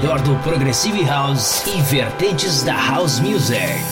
Melhor do Progressive House e vertentes da House Music.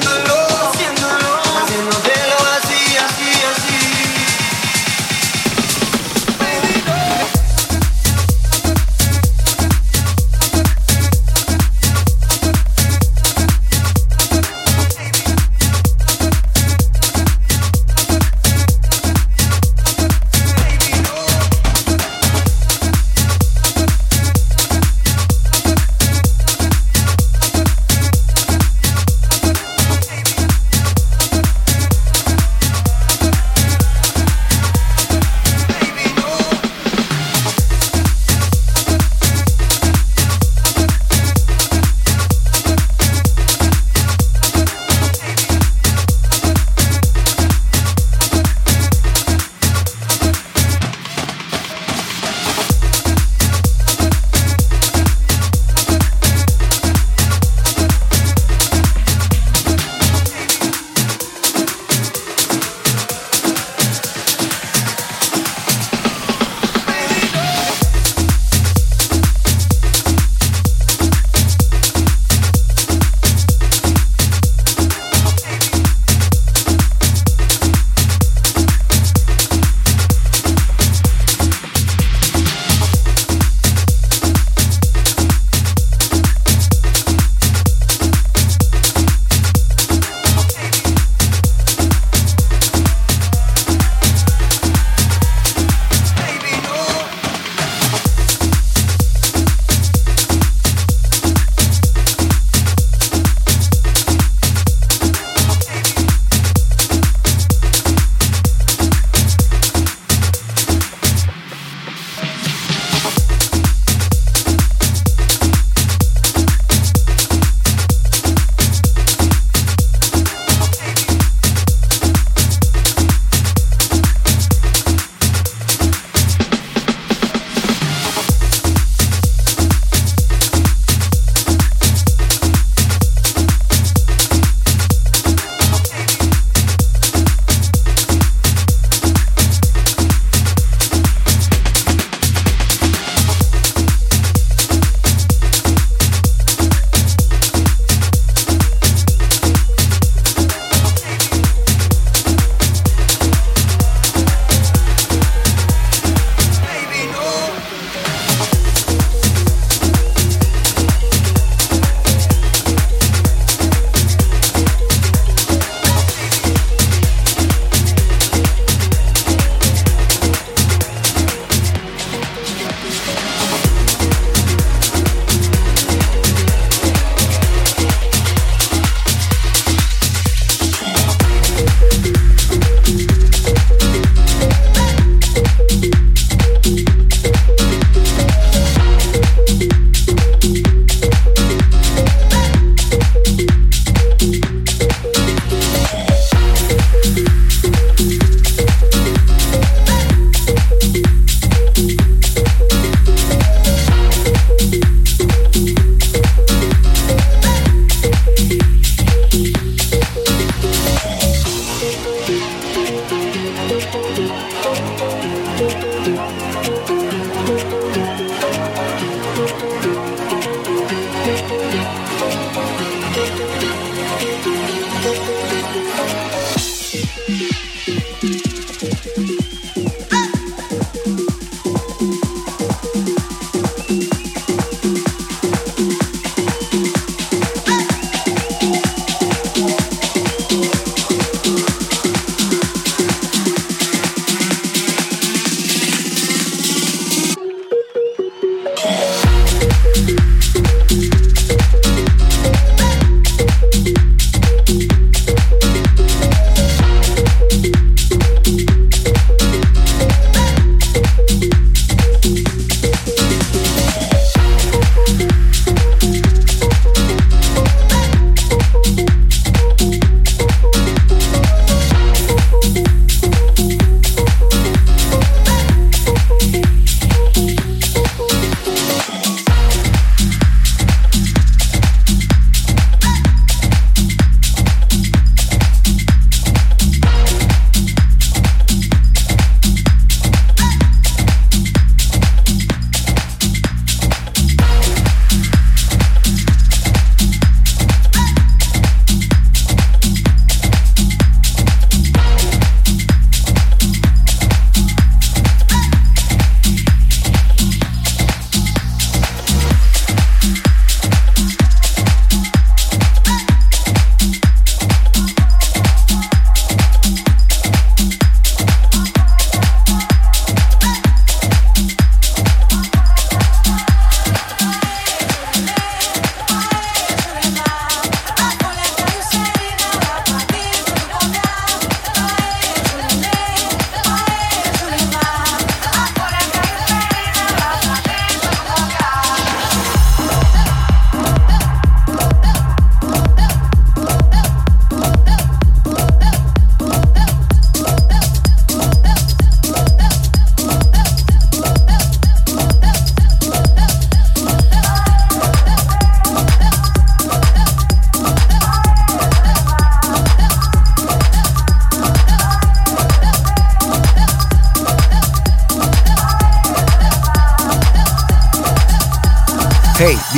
remember.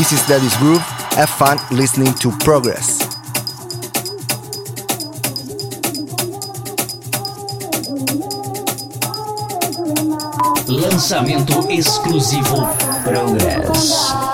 This is Daddy's Groove. Have fun listening to Progress. Lançamento exclusivo Progress.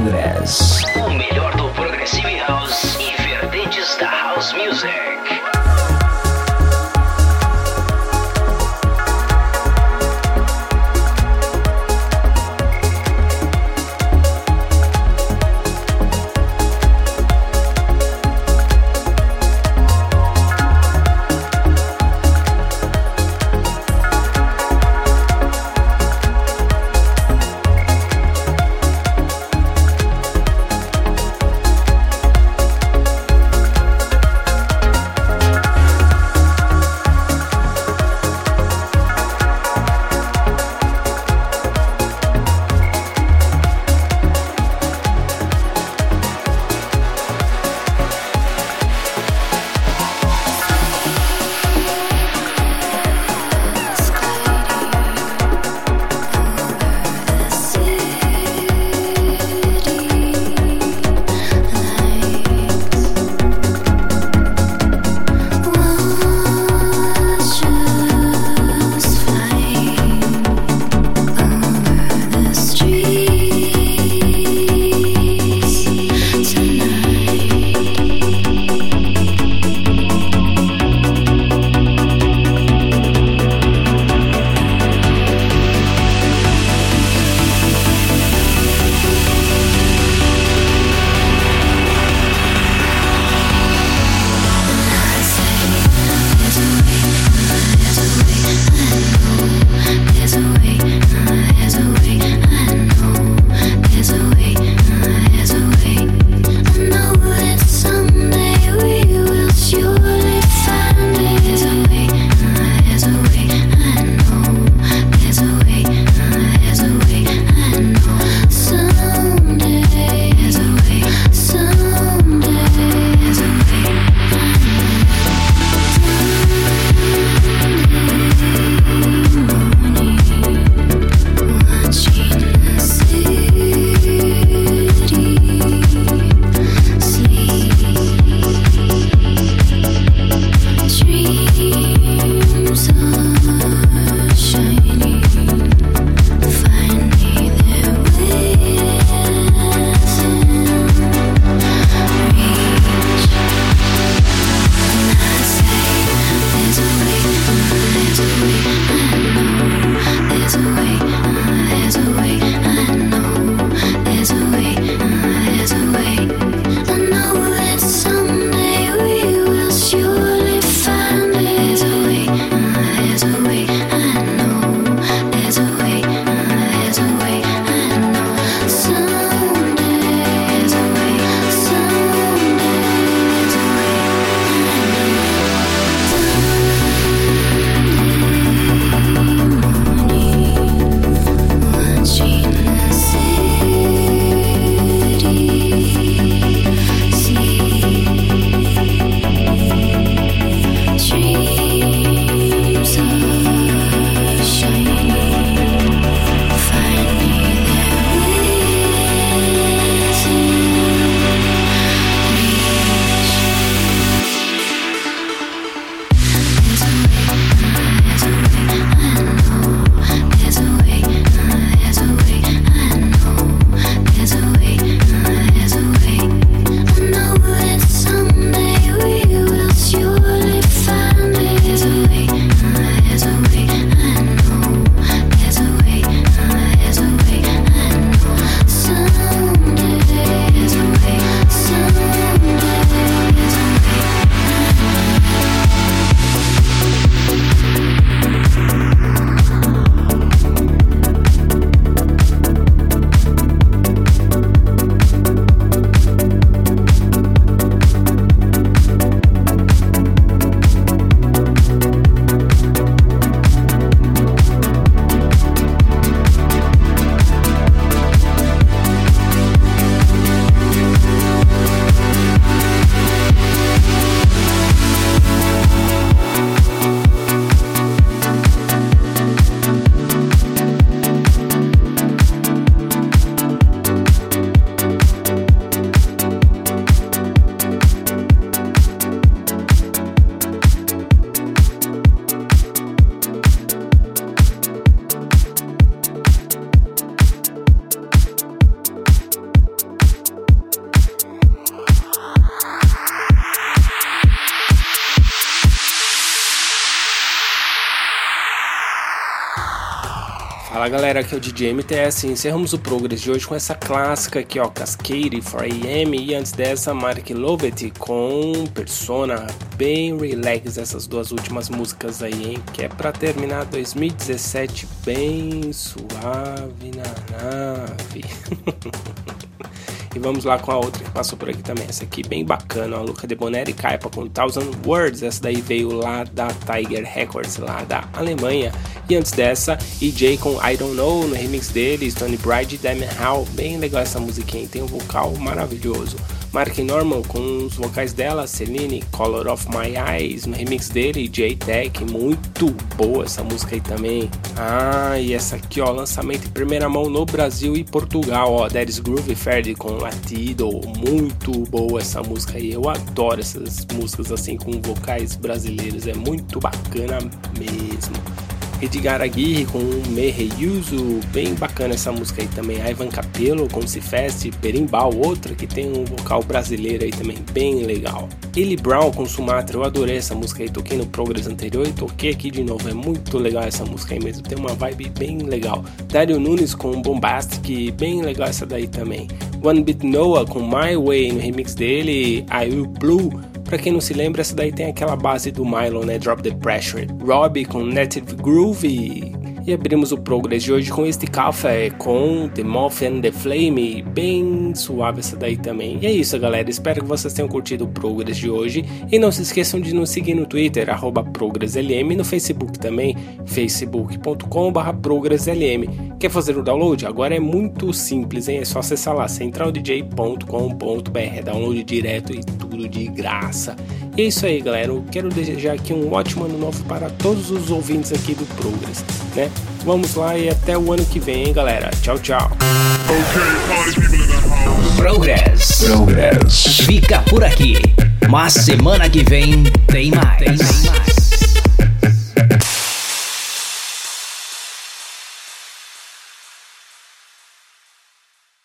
Progress. O melhor do Progressive House e vertentes da House Music. Galera, aqui é o DJ MTS. Encerramos o Progress de hoje com essa clássica aqui, ó, Cascade 4AM. E antes dessa, Mark Lovett com Persona. Bem relax essas duas últimas músicas aí, hein? Que é pra terminar 2017 bem suave na nave. E vamos lá com a outra que passou por aqui também. Essa aqui bem bacana, a Luca de Boneri Caipa com Thousand Words. Essa daí veio lá da Tiger Records, lá da Alemanha. E antes dessa, EJ com I Don't Know, no remix dele, Stone Bride e Damn How. Bem legal essa musiquinha, tem um vocal maravilhoso. Mark Norman com os vocais dela, Celine, Color of My Eyes, no remix dele, J-Tech, muito boa essa música aí também. Ah, e essa aqui, ó, lançamento em primeira mão no Brasil e Portugal, ó, That is Groove Ferd com Latido, muito boa essa música aí, eu adoro essas músicas assim com vocais brasileiros, é muito bacana mesmo. Edgar Aguirre com Me Reuso, bem bacana essa música aí também. Ivan Capello com Se Feste, Berimbau, outra que tem um vocal brasileiro aí também, bem legal. Ellie Brown com Sumatra, eu adorei essa música aí, toquei no Progress anterior e toquei aqui de novo, é muito legal essa música aí mesmo, tem uma vibe bem legal. Dario Nunes com Bombastic, bem legal essa daí também. One Bit Noah com My Way no remix dele, I Will Blue Pra quem não se lembra, essa daí tem aquela base do Milo, né? Drop the Pressure. Robbie com Native Groove. E abrimos o Progress de hoje com este café com The Moth and the Flame, bem suave essa daí também. E é isso, galera. Espero que vocês tenham curtido o Progress de hoje. E não se esqueçam de nos seguir no Twitter, ProgressLM, no Facebook também, facebook.com.br ProgressLM. Quer fazer o download? Agora é muito simples, hein? É só acessar lá, centraldj.com.br, download direto e tudo de graça. E é isso aí, galera. Eu quero desejar aqui um ótimo ano novo para todos os ouvintes aqui do Progress, né? Vamos lá e até o ano que vem, hein, galera. Tchau, tchau. Progress. Progress. Fica por aqui. Mas semana que vem tem mais. Tem mais.